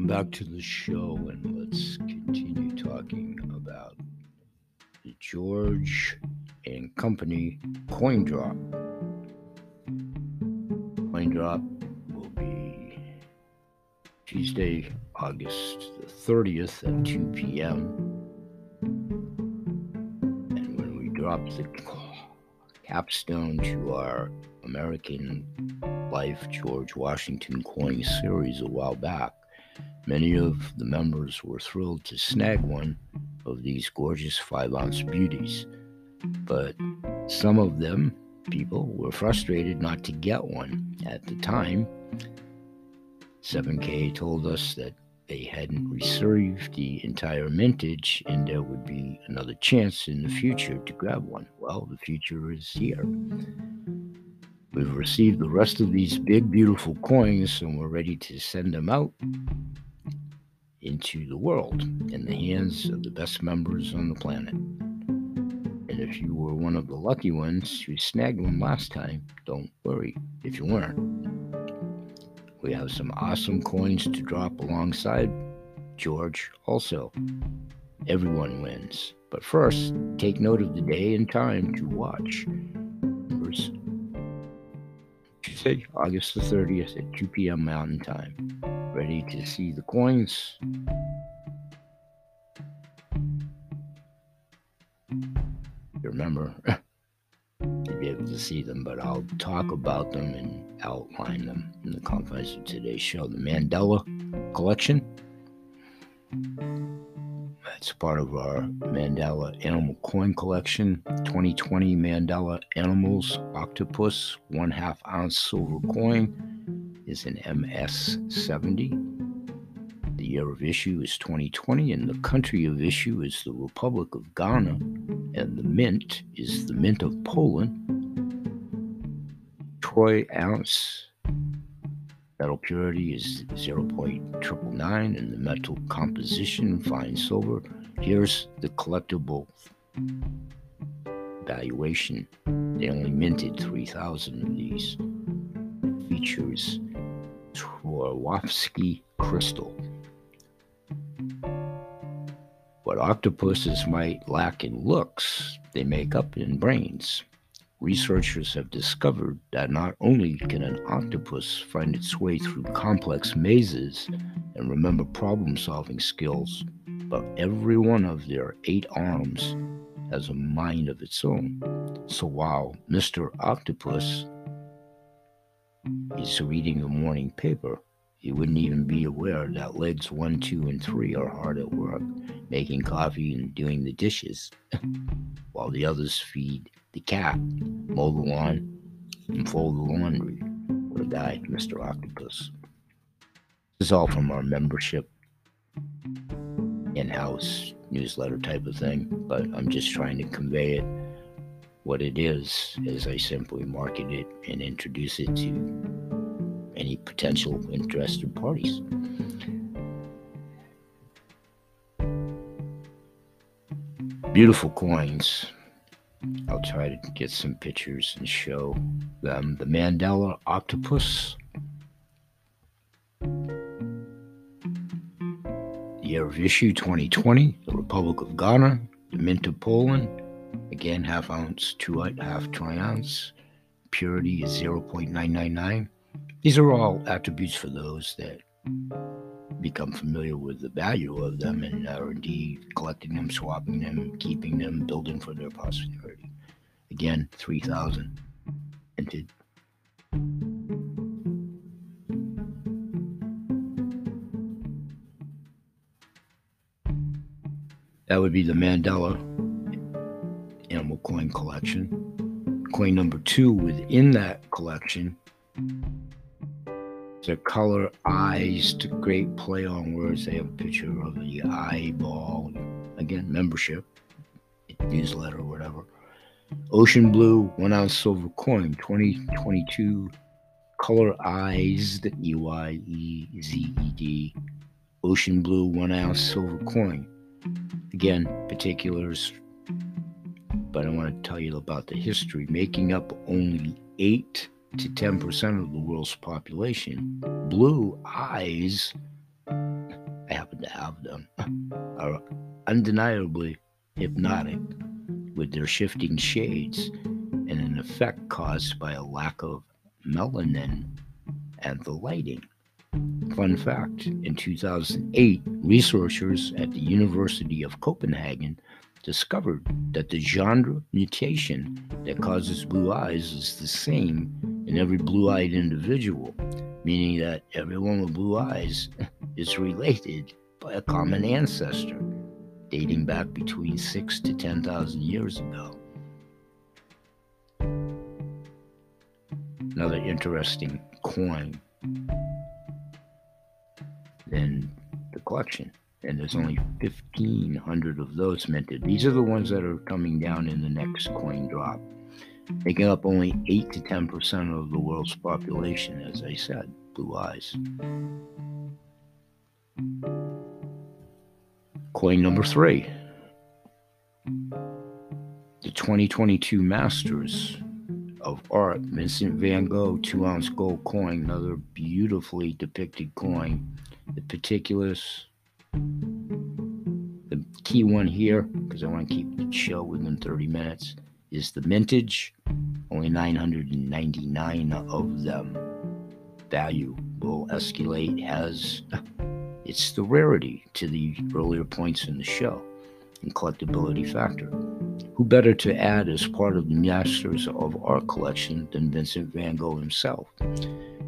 welcome back to the show, and let's continue talking about the George and Company coin drop. Coin drop will be Tuesday, August the 30th at 2 p.m. And when we drop the capstone to our American Life George Washington coin series a while back, Many of the members were thrilled to snag one of these gorgeous five ounce beauties, but some of them, people, were frustrated not to get one. At the time, 7K told us that they hadn't received the entire mintage and there would be another chance in the future to grab one. Well, the future is here. We've received the rest of these big, beautiful coins and we're ready to send them out into the world in the hands of the best members on the planet. And if you were one of the lucky ones who snagged one last time, don't worry if you weren't. We have some awesome coins to drop alongside George also. Everyone wins. But first, take note of the day and time to watch. Numbers. August the 30th at 2 p.m. Mountain Time ready to see the coins. You Remember, to be able to see them, but I'll talk about them and outline them in the confines of today's show. The Mandela collection. That's part of our Mandela Animal Coin Collection. 2020 Mandela Animals Octopus, one half ounce silver coin is an MS70. The year of issue is 2020, and the country of issue is the Republic of Ghana, and the mint is the Mint of Poland. Troy ounce metal purity is 0.999, and the metal composition fine silver. Here's the collectible valuation. They only minted 3,000 of these. Features Swarovski crystal. What octopuses might lack in looks, they make up in brains. Researchers have discovered that not only can an octopus find its way through complex mazes and remember problem solving skills, but every one of their eight arms has a mind of its own. So while Mr. Octopus is reading the morning paper, he wouldn't even be aware that legs one, two, and three are hard at work, making coffee and doing the dishes, while the others feed the cat, mow the lawn, and fold the laundry. What a guy, Mr. Octopus. This is all from our membership in house newsletter type of thing, but I'm just trying to convey it what it is as I simply market it and introduce it to any potential interested parties. Beautiful coins. I'll try to get some pictures and show them. The Mandela octopus. Year of issue 2020, the Republic of Ghana, the Mint of Poland, again half ounce, two half troy ounce, purity is 0.999. These are all attributes for those that become familiar with the value of them and are indeed collecting them, swapping them, keeping them, building for their posterity. Again, 3,000 entered. That would be the Mandela Animal Coin Collection. Coin number two within that collection the color eyes to great play on words. They have a picture of the eyeball. Again, membership, newsletter, or whatever. Ocean blue, one ounce silver coin, 2022. Color eyes, E Y E Z E D. Ocean blue, one ounce silver coin. Again, particulars, but I want to tell you about the history. Making up only eight to 10% of the world's population. Blue eyes I happen to have them, are undeniably hypnotic with their shifting shades and an effect caused by a lack of melanin and the lighting. Fun fact in 2008, researchers at the University of Copenhagen discovered that the genre mutation that causes blue eyes is the same in every blue eyed individual, meaning that everyone with blue eyes is related by a common ancestor dating back between six to 10,000 years ago. Another interesting coin in the collection and there's only 1,500 of those minted. These are the ones that are coming down in the next coin drop, making up only 8 to 10% of the world's population, as I said, blue eyes. Coin number three the 2022 Masters of Art Vincent van Gogh 2 ounce gold coin, another beautifully depicted coin. The particulars the key one here, because I want to keep the show within 30 minutes, is the mintage. Only 999 of them. Value will escalate as it's the rarity to the earlier points in the show and collectability factor. Who better to add as part of the Masters of Art collection than Vincent van Gogh himself?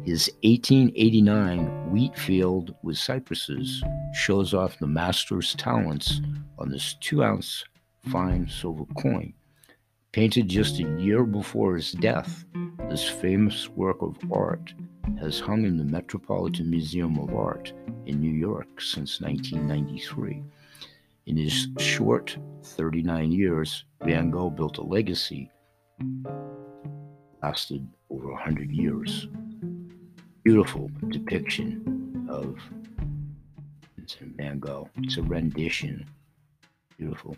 His 1889 wheat field with cypresses shows off the master's talents on this two ounce fine silver coin. Painted just a year before his death, this famous work of art has hung in the Metropolitan Museum of Art in New York since 1993. In his short 39 years, Van Gogh built a legacy that lasted over 100 years beautiful depiction of Vincent Van Gogh. It's a rendition. Beautiful.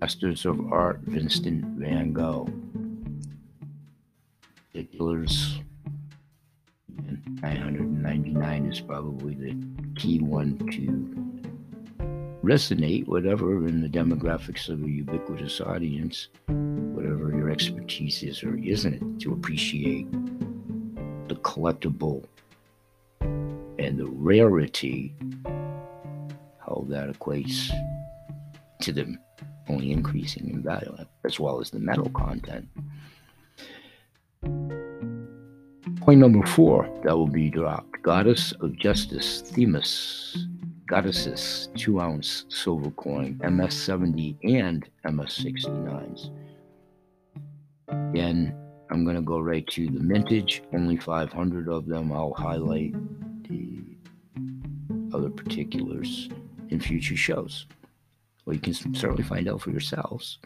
Masters of Art, Vincent Van Gogh. Particulars. 999 is probably the key one to resonate, whatever in the demographics of a ubiquitous audience, whatever your expertise is or isn't, to appreciate the collectible and the rarity, how that equates to them only increasing in value, as well as the metal content. Point number four that will be dropped Goddess of Justice, Themis, Goddesses, 2 ounce silver coin, MS 70 and MS 69s. Again, I'm going to go right to the mintage, only 500 of them. I'll highlight the other particulars in future shows. Well, you can certainly find out for yourselves.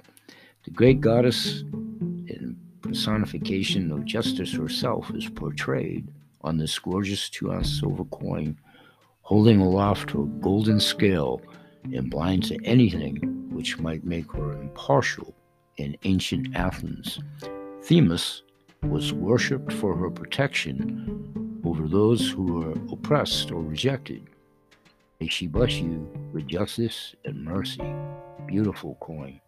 The great goddess in personification of justice herself is portrayed on this gorgeous two ounce silver coin, holding aloft her golden scale and blind to anything which might make her impartial in ancient Athens. Themis was worshipped for her protection over those who were oppressed or rejected. May she bless you with justice and mercy. Beautiful coin.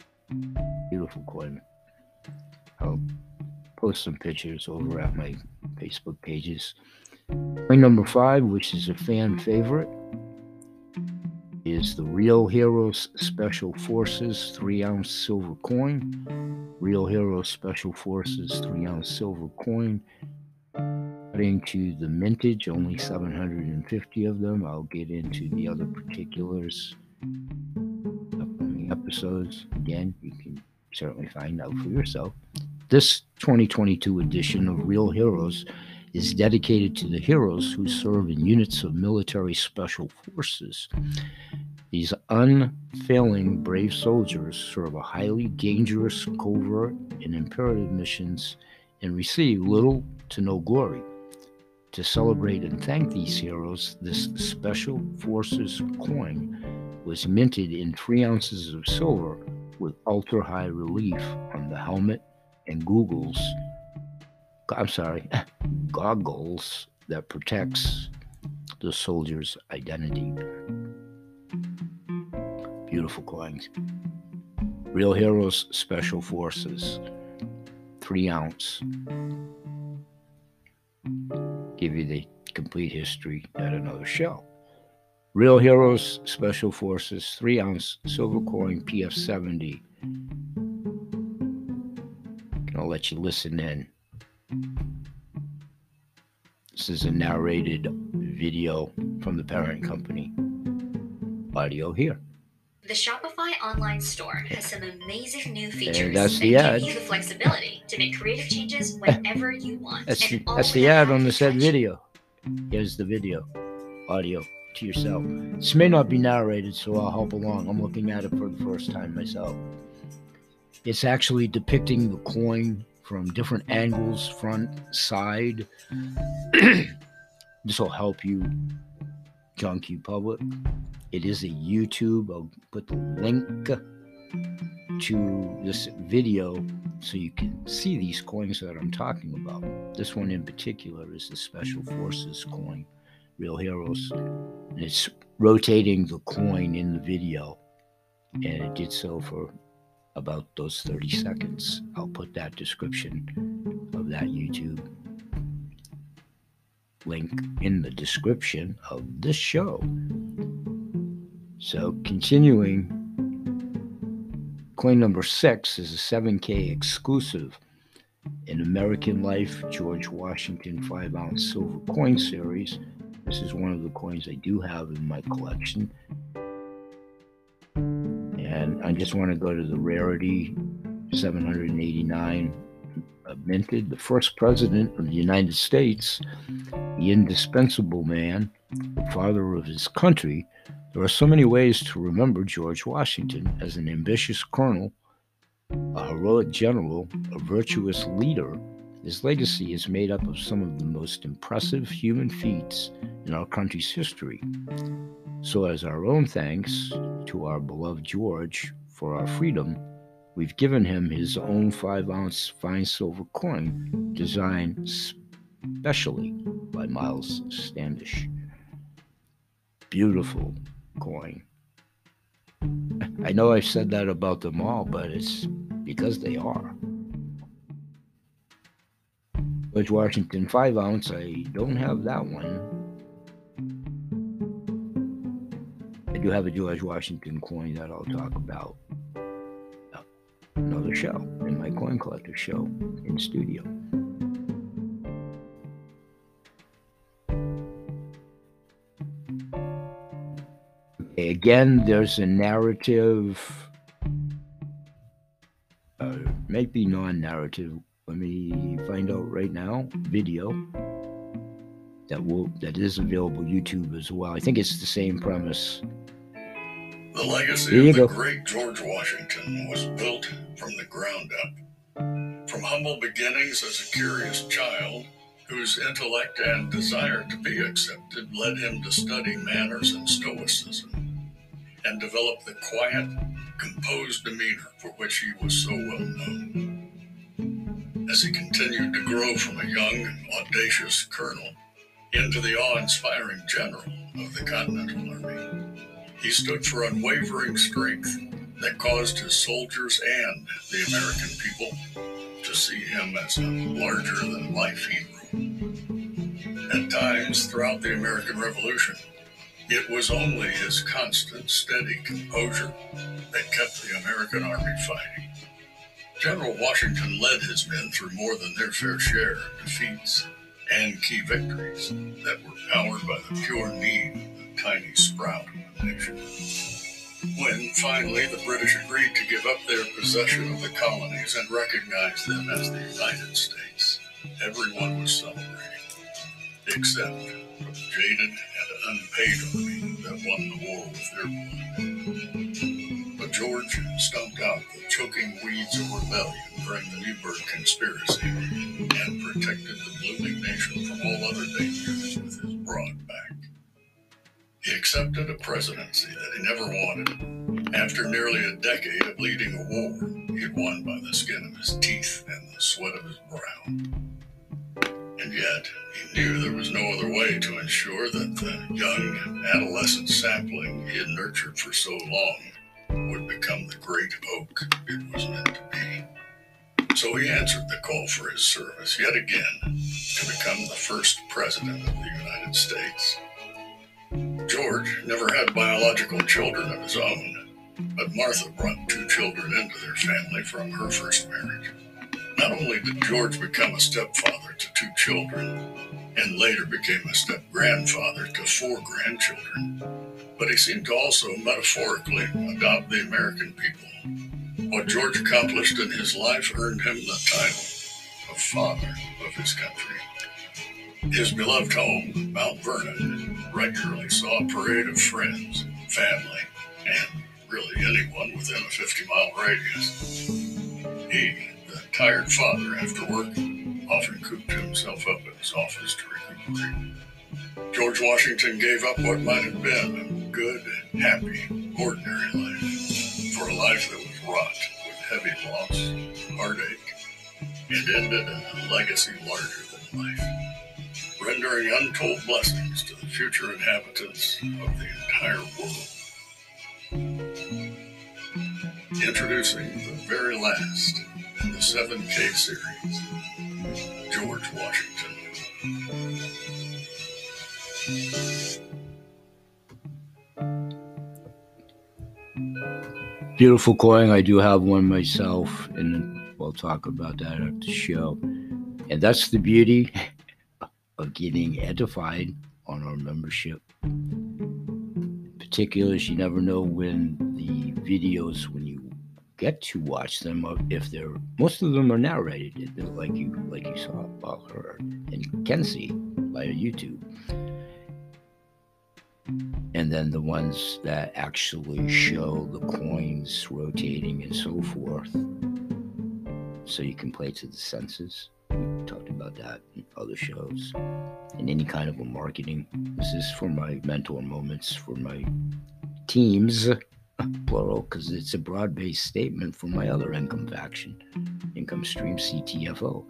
Beautiful coin. I'll post some pictures over at my Facebook pages. Coin number five, which is a fan favorite, is the Real Heroes Special Forces 3 ounce silver coin. Real Heroes Special Forces 3 ounce silver coin. Heading to the mintage, only 750 of them. I'll get into the other particulars upcoming episodes. Again, you can certainly find out for yourself. This 2022 edition of Real Heroes is dedicated to the heroes who serve in units of military special forces. These unfailing brave soldiers serve a highly dangerous, covert, and imperative missions and receive little to no glory. To celebrate and thank these heroes, this special forces coin was minted in three ounces of silver with ultra high relief on the helmet and googles I'm sorry, goggles that protects the soldier's identity. Beautiful coins. Real Heroes Special Forces, three ounce. Give you the complete history at another show. Real Heroes Special Forces, three ounce silver coin PF70. Gonna let you listen in. This is a narrated video from the parent company. Audio here. The Shopify online store has some amazing new features And that's that the give ad. you the flexibility to make creative changes whenever you want. That's the, that's the ad on the said video. Here's the video, audio to yourself. This may not be narrated, so I'll help along. I'm looking at it for the first time myself. It's actually depicting the coin from different angles, front, side. this will help you, junk you public. It is a YouTube. I'll put the link to this video so you can see these coins that I'm talking about. This one in particular is the Special Forces coin, Real Heroes. And it's rotating the coin in the video. And it did so for about those 30 seconds. I'll put that description of that YouTube link in the description of this show. So, continuing, coin number six is a 7K exclusive in American Life George Washington 5 ounce silver coin series. This is one of the coins I do have in my collection. And I just want to go to the rarity 789 uh, minted, the first president of the United States, the indispensable man, the father of his country. There are so many ways to remember George Washington as an ambitious colonel, a heroic general, a virtuous leader. His legacy is made up of some of the most impressive human feats in our country's history. So, as our own thanks to our beloved George for our freedom, we've given him his own five ounce fine silver coin designed specially by Miles Standish. Beautiful coin. I know I've said that about them all, but it's because they are. George Washington 5 ounce, I don't have that one. I do have a George Washington coin that I'll talk about another show in my coin collector show in studio. Again, there's a narrative, uh, maybe non-narrative. Let me find out right now. Video that will that is available YouTube as well. I think it's the same premise. The legacy There you of the go. great George Washington was built from the ground up. From humble beginnings as a curious child, whose intellect and desire to be accepted led him to study manners and stoicism, and develop the quiet, composed demeanor for which he was so well known. As he continued to grow from a young and audacious colonel into the awe inspiring general of the Continental Army, he stood for unwavering strength that caused his soldiers and the American people to see him as a larger than life hero. At times throughout the American Revolution, it was only his constant, steady composure that kept the American Army fighting. General Washington led his men through more than their fair share of defeats and key victories that were powered by the pure need of the tiny sprout of a nation. When finally the British agreed to give up their possession of the colonies and recognize them as the United States, everyone was celebrating, except for the jaded and unpaid army that won the war with their blood. George stumped out the choking weeds of rebellion during the Newburgh conspiracy and protected the blooming nation from all other dangers with his broad back. He accepted a presidency that he never wanted. After nearly a decade of leading a war he'd won by the skin of his teeth and the sweat of his brow. And yet, he knew there was no other way to ensure that the young adolescent sapling he had nurtured for so long would become the great oak it was meant to be. So he answered the call for his service yet again to become the first president of the United States. George never had biological children of his own, but Martha brought two children into their family from her first marriage. Not only did George become a stepfather to two children, and later became a step grandfather to four grandchildren, but he seemed to also metaphorically adopt the American people. What George accomplished in his life earned him the title of father of his country. His beloved home, Mount Vernon, regularly saw a parade of friends, family, and really anyone within a 50 mile radius. He, tired father after work often cooped himself up in his office to recuperate. George Washington gave up what might have been a good, happy, ordinary life for a life that was wrought with heavy loss, heartache, and ended in a legacy larger than life, rendering untold blessings to the future inhabitants of the entire world. Introducing the very last in the 7K series, George Washington. Beautiful coin. I do have one myself, and we'll talk about that at the show. And that's the beauty of getting edified on our membership. Particulars, you never know when the videos, you get to watch them if they're most of them are narrated like you like you saw or her and see via YouTube. And then the ones that actually show the coins rotating and so forth. So you can play to the senses. We talked about that in other shows. And any kind of a marketing. This is for my mentor moments for my teams plural, because it's a broad based statement for my other income faction, Income Stream CTFO,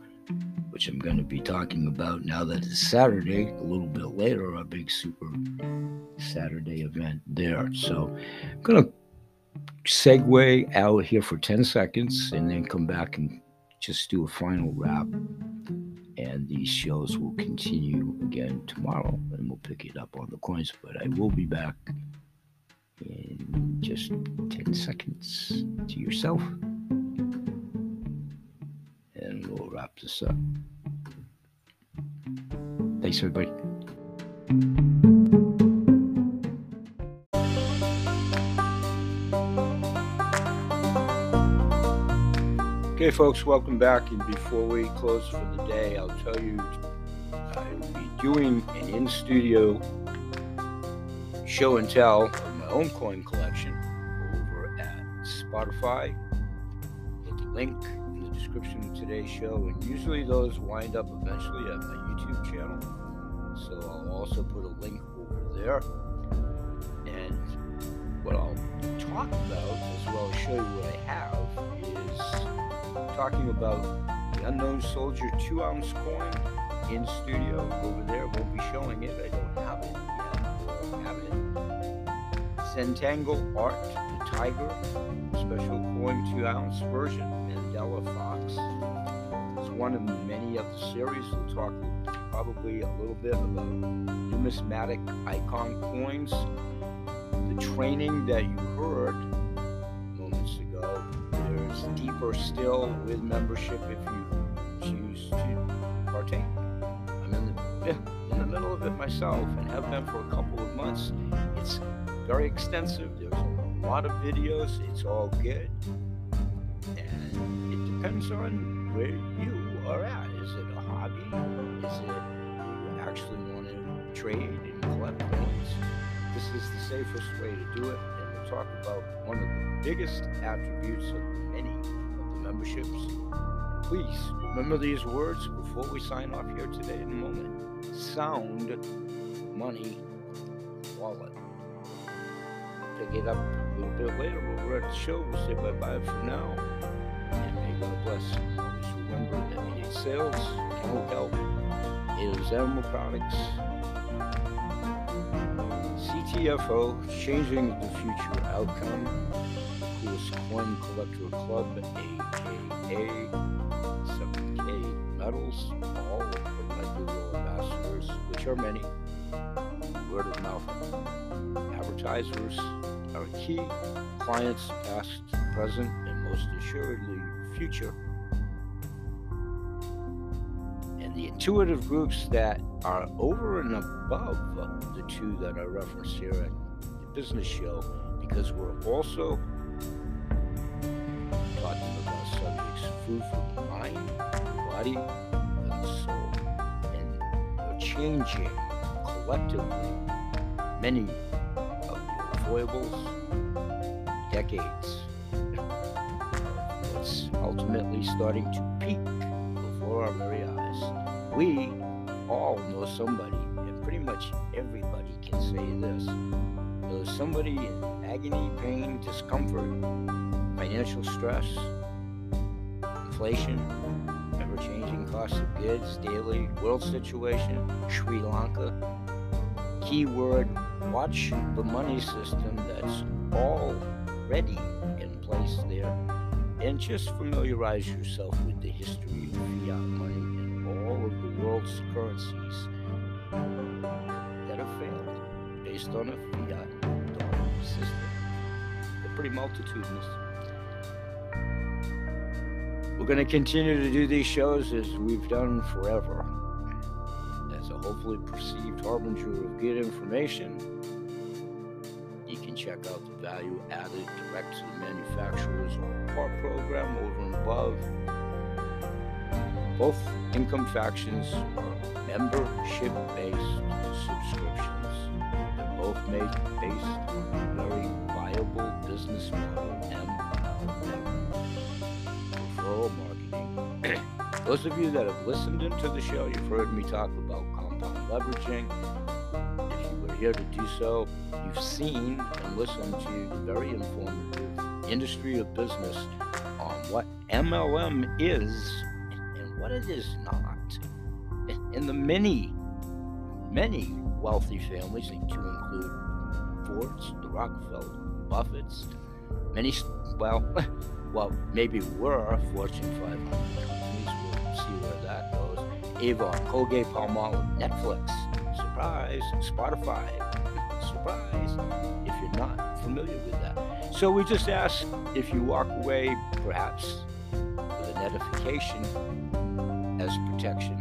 which I'm going to be talking about now that it's Saturday, a little bit later, a big super Saturday event there. So I'm going to segue out here for 10 seconds and then come back and just do a final wrap. And these shows will continue again tomorrow and we'll pick it up on the coins. But I will be back in just 10 seconds to yourself. And we'll wrap this up. Thanks, everybody. Okay, folks, welcome back. And before we close for the day, I'll tell you I'll be doing an in studio show and tell my own coin collection over at Spotify. Hit the link in the description of today's show, and usually those wind up eventually at my YouTube channel. So I'll also put a link over there. And what I'll talk about, as well as show you what I have, is talking about the Unknown Soldier 2 ounce coin in studio over there. Won't be showing it, I don't have it have it Zentangle Art, the Tiger, special coin 2 ounce version, Mandela Fox. It's one of many of the series. We'll talk probably a little bit about numismatic icon coins. The training that you heard moments ago, there's deeper still with membership if you choose to partake. I'm in the, in the middle of it myself and have been for a couple of months. It's very extensive. There's a lot of videos. It's all good. And it depends on where you are at. Is it a hobby? Is it you actually want to trade and collect coins? This is the safest way to do it. And we'll talk about one of the biggest attributes of many of the memberships. Please remember these words before we sign off here today in a moment. Sound money wallet pick it up a little bit later we're at the show. We'll say bye bye for now. And may God bless. Always remember that sales can help. is Animal Products. CTFO, Changing the Future Outcome. Coolest Coin Collector Club, aka 7K Metals, all of my Google ambassadors, which are many. Word of mouth advertisers are key. Clients, past, present, and most assuredly future And the intuitive groups that are over and above the two that are referenced here at the business show because we're also talking about subjects food for the mind, body, and soul. And we're changing collectively many of foibles, decades. It's ultimately starting to peak before our very eyes we all know somebody, and pretty much everybody can say this knows somebody in agony, pain, discomfort, financial stress, inflation, ever changing cost of goods, daily world situation, Sri Lanka. Keyword watch the money system that's already in place there and just familiarize yourself with the history of fiat money and all of the world's currencies that have failed based on a fiat dollar system. They're pretty multitudinous. We're going to continue to do these shows as we've done forever, hopefully perceived harbinger of good information. You can check out the value added direct to the manufacturers or part program over and above both income factions are membership based subscriptions. They're both made based on a very viable business model MLM. Referral marketing. Those of you that have listened into the show, you've heard me talk leveraging. If you were here to do so, you've seen and listened to the very informative industry of business on what MLM is and what it is not. In the many, many wealthy families, to include Fords, the Rockefeller, Buffett's, many, well, well, maybe were Fortune 500 Avon, Colgate, Palmolive, Netflix, surprise, Spotify, surprise, if you're not familiar with that. So we just ask if you walk away, perhaps with an edification as protection.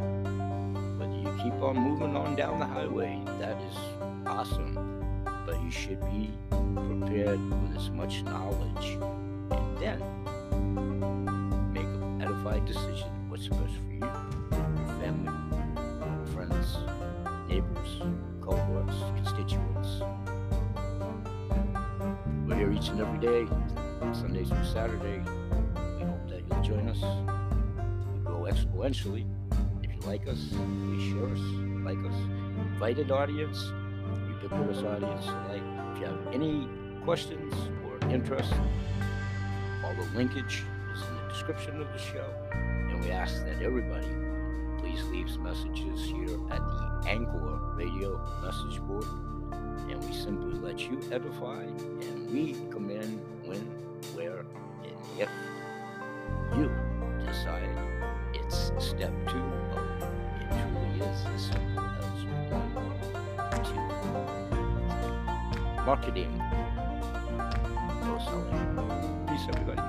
Whether you keep on moving on down the highway, that is awesome. But you should be prepared with as much knowledge and then make an edified decision what's best for you, and every day, Sunday through Saturday. We hope that you'll join us We grow exponentially. If you like us, please share us, like us. Invited audience, ubiquitous audience. Like, if you have any questions or interest, all the linkage is in the description of the show. And we ask that everybody please leave messages here at the Anchor Radio message board and we simply let you edify and we come in when, where, and if you decide it's step two of it truly is as simple as one, two, three. Marketing, no selling. Peace, everybody.